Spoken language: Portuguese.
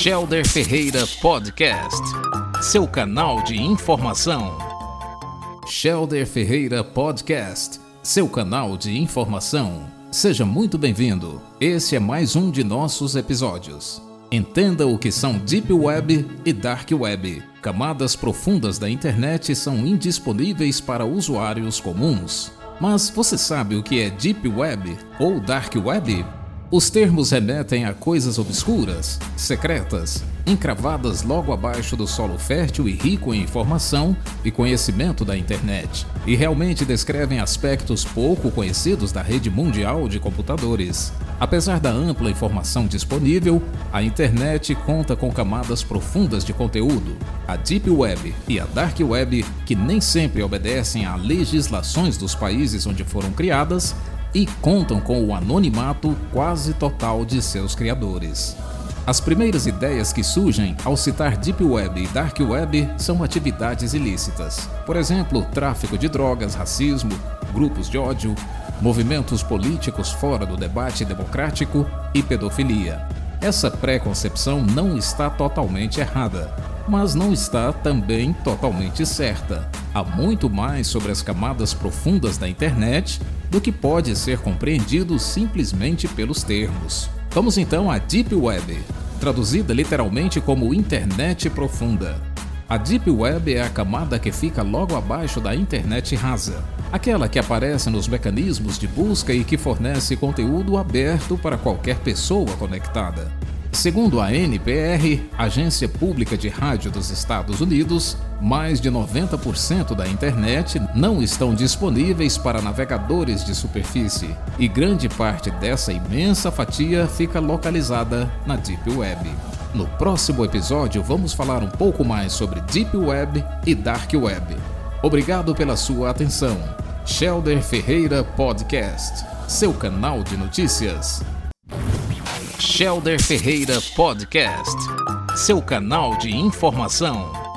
Shelder Ferreira Podcast, seu canal de informação. Shelder Ferreira Podcast, seu canal de informação. Seja muito bem-vindo. Este é mais um de nossos episódios. Entenda o que são Deep Web e Dark Web. Camadas profundas da internet são indisponíveis para usuários comuns. Mas você sabe o que é Deep Web ou Dark Web? Os termos remetem a coisas obscuras, secretas, encravadas logo abaixo do solo fértil e rico em informação e conhecimento da internet, e realmente descrevem aspectos pouco conhecidos da rede mundial de computadores. Apesar da ampla informação disponível, a internet conta com camadas profundas de conteúdo, a Deep Web e a Dark Web, que nem sempre obedecem a legislações dos países onde foram criadas, e contam com o anonimato quase total de seus criadores. As primeiras ideias que surgem ao citar Deep Web e Dark Web são atividades ilícitas. Por exemplo, tráfico de drogas, racismo, grupos de ódio, movimentos políticos fora do debate democrático e pedofilia. Essa preconcepção não está totalmente errada, mas não está também totalmente certa. Há muito mais sobre as camadas profundas da internet do que pode ser compreendido simplesmente pelos termos. Vamos então à Deep Web, traduzida literalmente como Internet Profunda. A Deep Web é a camada que fica logo abaixo da internet rasa, aquela que aparece nos mecanismos de busca e que fornece conteúdo aberto para qualquer pessoa conectada. Segundo a NPR, Agência Pública de Rádio dos Estados Unidos, mais de 90% da internet não estão disponíveis para navegadores de superfície, e grande parte dessa imensa fatia fica localizada na Deep Web. No próximo episódio, vamos falar um pouco mais sobre Deep Web e Dark Web. Obrigado pela sua atenção. Shelder Ferreira Podcast, seu canal de notícias. Shelder Ferreira Podcast, seu canal de informação.